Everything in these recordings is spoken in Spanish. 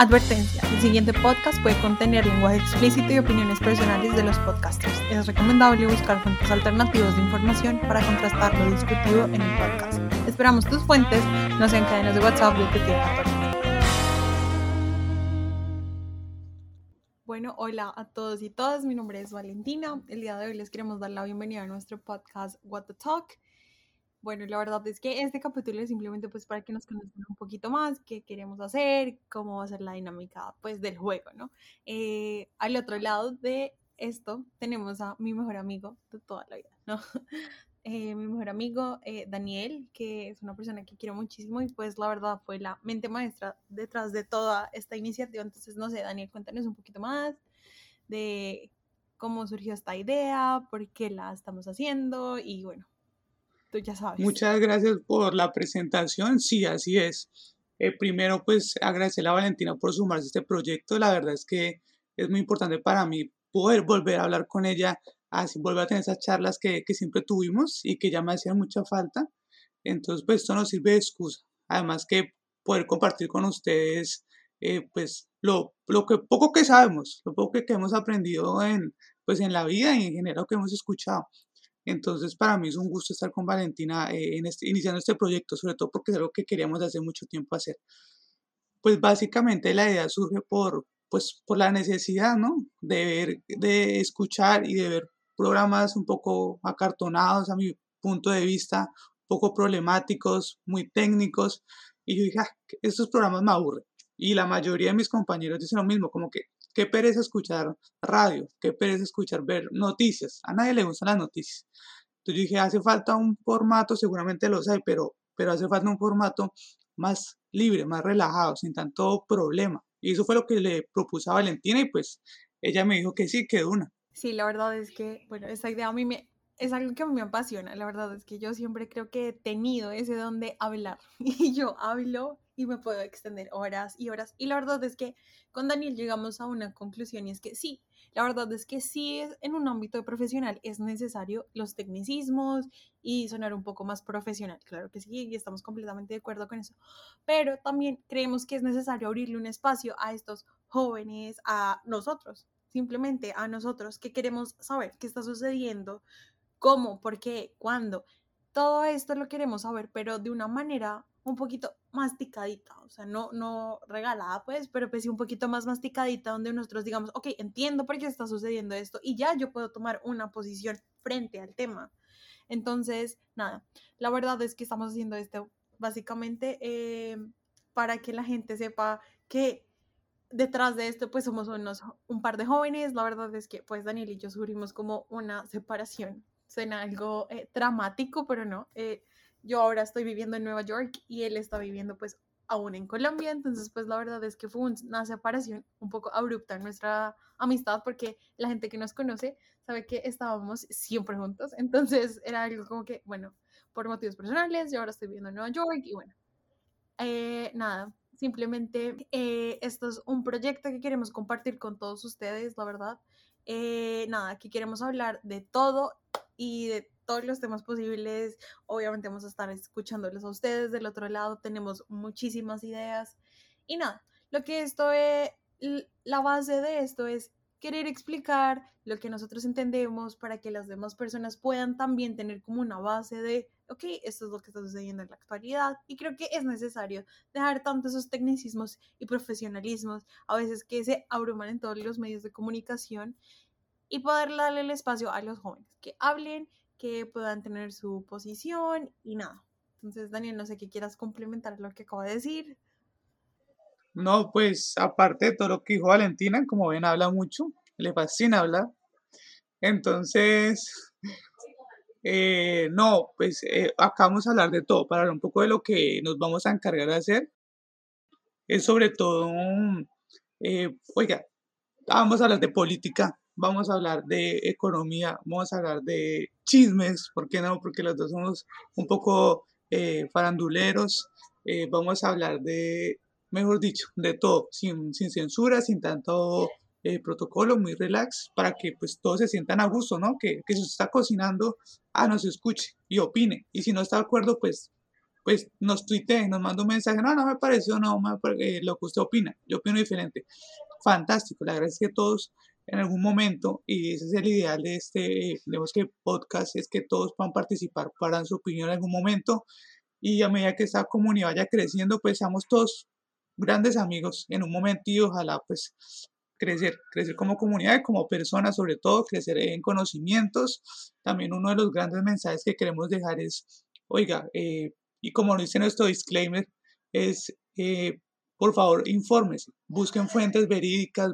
Advertencia, el siguiente podcast puede contener lenguaje explícito y opiniones personales de los podcasters. Es recomendable buscar fuentes alternativas de información para contrastar lo discutido en el podcast. Esperamos tus fuentes no sean cadenas de WhatsApp de tu Bueno, hola a todos y todas, mi nombre es Valentina. El día de hoy les queremos dar la bienvenida a nuestro podcast What the Talk. Bueno, la verdad es que este capítulo es simplemente pues para que nos conozcan un poquito más, qué queremos hacer, cómo va a ser la dinámica pues del juego, ¿no? Eh, al otro lado de esto tenemos a mi mejor amigo de toda la vida, ¿no? Eh, mi mejor amigo eh, Daniel, que es una persona que quiero muchísimo y pues la verdad fue la mente maestra detrás de toda esta iniciativa. Entonces, no sé, Daniel, cuéntanos un poquito más de cómo surgió esta idea, por qué la estamos haciendo y bueno, ya sabes. Muchas gracias por la presentación. Sí, así es. Eh, primero, pues agradecer a Valentina por sumarse a este proyecto. La verdad es que es muy importante para mí poder volver a hablar con ella, así volver a tener esas charlas que, que siempre tuvimos y que ya me hacían mucha falta. Entonces, pues esto nos sirve de excusa. Además que poder compartir con ustedes, eh, pues lo, lo que poco que sabemos, lo poco que, que hemos aprendido en, pues en la vida y en general lo que hemos escuchado. Entonces, para mí es un gusto estar con Valentina eh, en este, iniciando este proyecto, sobre todo porque es algo que queríamos hace mucho tiempo hacer. Pues básicamente la idea surge por, pues, por la necesidad, ¿no? De ver, de escuchar y de ver programas un poco acartonados a mi punto de vista, poco problemáticos, muy técnicos. Y yo dije, ah, estos programas me aburren. Y la mayoría de mis compañeros dicen lo mismo, como que Qué pereza escuchar radio, qué pereza escuchar ver noticias. A nadie le gustan las noticias. Entonces yo dije, hace falta un formato, seguramente lo hay, pero, pero hace falta un formato más libre, más relajado, sin tanto problema. Y eso fue lo que le propuse a Valentina y pues ella me dijo que sí, que una. Sí, la verdad es que, bueno, esa idea a mí me, es algo que a mí me apasiona. La verdad es que yo siempre creo que he tenido ese don de hablar. Y yo hablo y me puedo extender horas y horas. Y la verdad es que con Daniel llegamos a una conclusión y es que sí, la verdad es que sí en un ámbito profesional es necesario los tecnicismos y sonar un poco más profesional. Claro que sí, y estamos completamente de acuerdo con eso. Pero también creemos que es necesario abrirle un espacio a estos jóvenes, a nosotros, simplemente a nosotros que queremos saber qué está sucediendo, cómo, por qué, cuándo. Todo esto lo queremos saber, pero de una manera un poquito masticadita, o sea, no, no regalada, pues, pero pues sí un poquito más masticadita, donde nosotros digamos, ok, entiendo por qué está sucediendo esto y ya yo puedo tomar una posición frente al tema. Entonces, nada, la verdad es que estamos haciendo esto básicamente eh, para que la gente sepa que detrás de esto, pues somos unos, un par de jóvenes, la verdad es que pues Daniel y yo sufrimos como una separación, suena algo eh, dramático, pero no. Eh, yo ahora estoy viviendo en Nueva York y él está viviendo pues aún en Colombia, entonces pues la verdad es que fue una separación un poco abrupta en nuestra amistad porque la gente que nos conoce sabe que estábamos siempre juntos, entonces era algo como que, bueno, por motivos personales, yo ahora estoy viviendo en Nueva York y bueno, eh, nada, simplemente eh, esto es un proyecto que queremos compartir con todos ustedes, la verdad. Eh, nada, aquí queremos hablar de todo y de todos los temas posibles. Obviamente vamos a estar escuchándoles a ustedes del otro lado. Tenemos muchísimas ideas. Y nada, lo que esto es, la base de esto es querer explicar lo que nosotros entendemos para que las demás personas puedan también tener como una base de, ok, esto es lo que está sucediendo en la actualidad. Y creo que es necesario dejar tanto esos tecnicismos y profesionalismos, a veces que se abruman en todos los medios de comunicación, y poder darle el espacio a los jóvenes que hablen que puedan tener su posición y nada. Entonces, Daniel, no sé qué quieras complementar lo que acabo de decir. No, pues aparte de todo lo que dijo Valentina, como ven, habla mucho, le fascina hablar. Entonces, eh, no, pues eh, acá vamos a hablar de todo, para hablar un poco de lo que nos vamos a encargar de hacer. Es sobre todo, eh, oiga, vamos a hablar de política, vamos a hablar de economía, vamos a hablar de chismes, ¿por qué no? Porque los dos somos un poco eh, faranduleros, eh, vamos a hablar de, mejor dicho, de todo, sin, sin censura, sin tanto eh, protocolo, muy relax, para que pues todos se sientan a gusto, ¿no? Que, que si se está cocinando, ah, nos escuche y opine, y si no está de acuerdo, pues pues nos tuitee, nos manda un mensaje, no, no me pareció, no, eh, lo que usted opina, yo opino diferente. Fantástico, la verdad es que todos en algún momento, y ese es el ideal de este, digamos que podcast, es que todos puedan participar para dar su opinión en algún momento, y a medida que esta comunidad vaya creciendo, pues seamos todos grandes amigos en un momento y ojalá pues crecer, crecer como comunidad como personas, sobre todo crecer en conocimientos. También uno de los grandes mensajes que queremos dejar es, oiga, eh, y como lo dice nuestro disclaimer, es, eh, por favor, infórmese, busquen fuentes verídicas,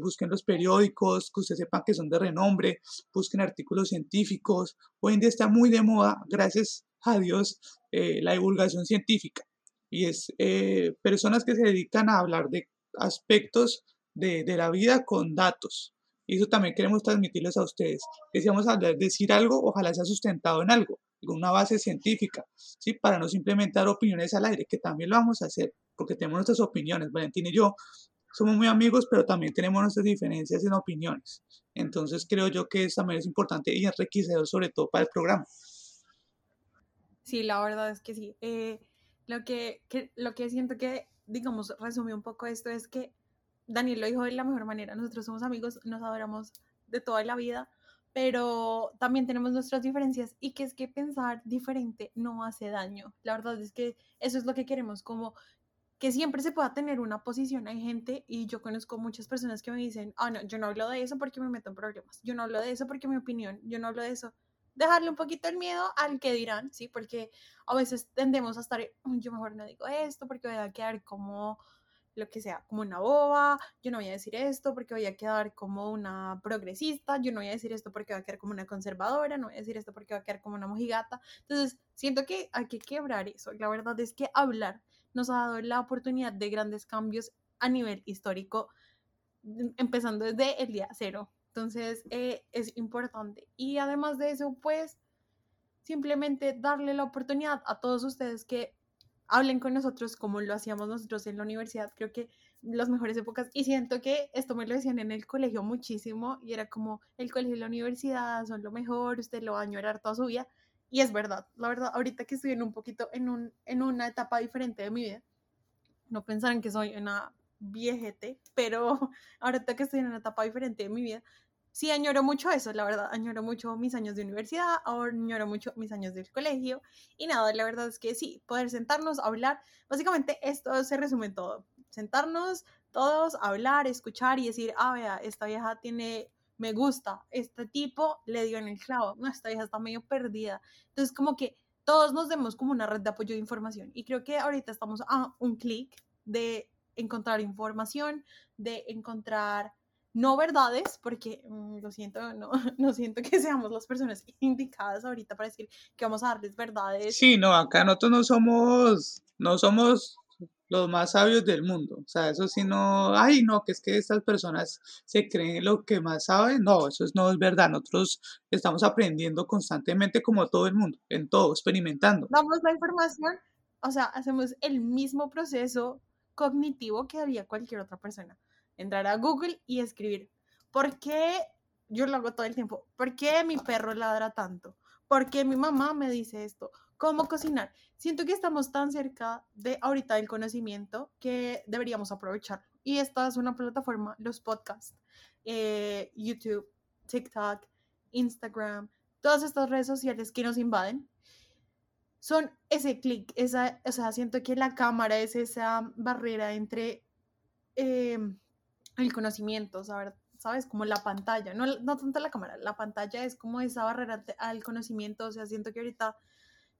busquen los periódicos que ustedes sepan que son de renombre, busquen artículos científicos. Hoy en día está muy de moda, gracias a Dios, eh, la divulgación científica. Y es personas que se dedican a hablar de aspectos de, la vida con datos. Y eso también queremos transmitirles a ustedes. Que si vamos a decir algo, ojalá sea sustentado en algo, con una base científica, ¿sí? Para no simplemente dar opiniones al aire, que también lo vamos a hacer, porque tenemos nuestras opiniones. Valentín y yo somos muy amigos, pero también tenemos nuestras diferencias en opiniones. Entonces creo yo que eso también es importante y enriquecedor sobre todo para el programa. Sí, la verdad es que sí. Eh, lo, que, que, lo que siento que, digamos, resume un poco esto es que Daniel lo dijo de la mejor manera, nosotros somos amigos, nos adoramos de toda la vida, pero también tenemos nuestras diferencias y que es que pensar diferente no hace daño. La verdad es que eso es lo que queremos, como que siempre se pueda tener una posición. Hay gente, y yo conozco muchas personas que me dicen, ah, no, yo no hablo de eso porque me meto en problemas, yo no hablo de eso porque mi opinión, yo no hablo de eso. Dejarle un poquito el miedo al que dirán, ¿sí? Porque a veces tendemos a estar, yo mejor no digo esto porque voy a quedar como lo que sea, como una boba, yo no voy a decir esto porque voy a quedar como una progresista, yo no voy a decir esto porque voy a quedar como una conservadora, no voy a decir esto porque voy a quedar como una mojigata. Entonces, siento que hay que quebrar eso. La verdad es que hablar nos ha dado la oportunidad de grandes cambios a nivel histórico, mm, empezando desde el día cero. Entonces, eh, es importante. Y además de eso, pues, simplemente darle la oportunidad a todos ustedes que hablen con nosotros como lo hacíamos nosotros en la universidad, creo que las mejores épocas, y siento que esto me lo decían en el colegio muchísimo, y era como, el colegio y la universidad son lo mejor, usted lo va a añorar toda su vida, y es verdad, la verdad, ahorita que estoy en un poquito, en, un, en una etapa diferente de mi vida, no pensarán que soy una viejete, pero ahorita que estoy en una etapa diferente de mi vida, sí añoro mucho eso, la verdad, añoro mucho mis años de universidad, añoro mucho mis años del colegio y nada, la verdad es que sí, poder sentarnos, hablar, básicamente esto se resume en todo, sentarnos todos, hablar, escuchar y decir, ah, vea, esta vieja tiene, me gusta, este tipo le dio en el clavo, no, esta vieja está medio perdida, entonces como que todos nos demos como una red de apoyo de información y creo que ahorita estamos a un clic de encontrar información, de encontrar no verdades, porque mm, lo siento, no, no siento que seamos las personas indicadas ahorita para decir que vamos a darles verdades. Sí, no, acá nosotros no somos, no somos los más sabios del mundo. O sea, eso sí no, ay, no, que es que estas personas se creen lo que más saben. No, eso no es verdad. Nosotros estamos aprendiendo constantemente como todo el mundo, en todo, experimentando. Damos la información, o sea, hacemos el mismo proceso cognitivo que haría cualquier otra persona entrar a Google y escribir, ¿por qué? Yo lo hago todo el tiempo. ¿Por qué mi perro ladra tanto? ¿Por qué mi mamá me dice esto? ¿Cómo cocinar? Siento que estamos tan cerca de ahorita del conocimiento que deberíamos aprovechar. Y esta es una plataforma, los podcasts, eh, YouTube, TikTok, Instagram, todas estas redes sociales que nos invaden, son ese clic, esa, o sea, siento que la cámara es esa barrera entre em, el conocimiento, saber, ¿sabes? Como la pantalla, no, no tanto la cámara, la pantalla es como esa barrera al conocimiento, o sea, siento que ahorita,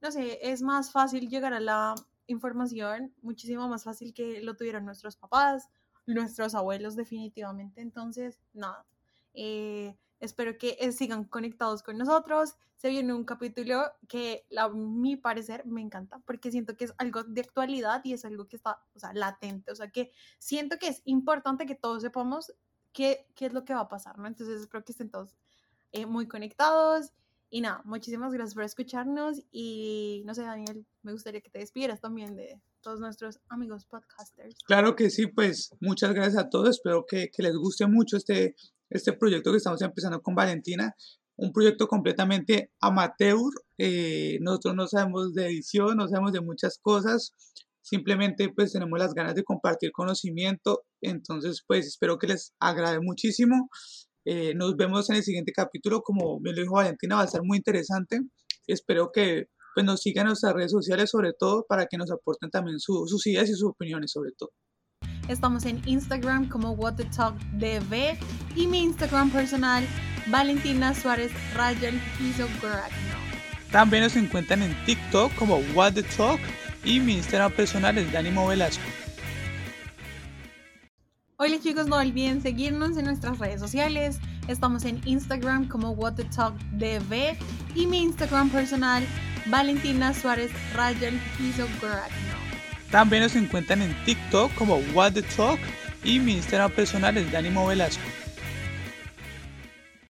no sé, es más fácil llegar a la información, muchísimo más fácil que lo tuvieron nuestros papás, nuestros abuelos definitivamente, entonces, nada, eh, espero que eh, sigan conectados con nosotros. Se viene un capítulo que a mi parecer me encanta porque siento que es algo de actualidad y es algo que está, o sea, latente, o sea, que siento que es importante que todos sepamos qué, qué es lo que va a pasar, ¿no? Entonces espero que estén todos eh, muy conectados. Y nada, muchísimas gracias por escucharnos y no sé, Daniel, me gustaría que te despidieras también de todos nuestros amigos podcasters. Claro que sí, pues muchas gracias a todos, espero que, que les guste mucho este este proyecto que estamos empezando con Valentina. un proyecto completamente amateur. Eh, nosotros no sabemos de edición, no sabemos de muchas cosas. Simplemente pues tenemos las ganas de compartir conocimiento. Entonces pues espero que les agrade muchísimo. Eh, nos vemos en el siguiente capítulo. Como me lo dijo Valentina, va a ser muy interesante. Espero que pues, nos sigan en nuestras redes sociales sobre todo para que nos aporten también sus ideas y sus opiniones sobre todo. Estamos en Instagram como What the Talk DV y mi Instagram personal Valentina Suárez Rayel Piso También nos encuentran en TikTok como What the Talk y mi Instagram personal es Danimo Velasco. Hola chicos, no olviden seguirnos en nuestras redes sociales. Estamos en Instagram como What the Talk DV y mi Instagram personal Valentina Suárez Rayel Piso También nos encuentran en TikTok como What the Talk y mi Instagram personal es Danimo Velasco.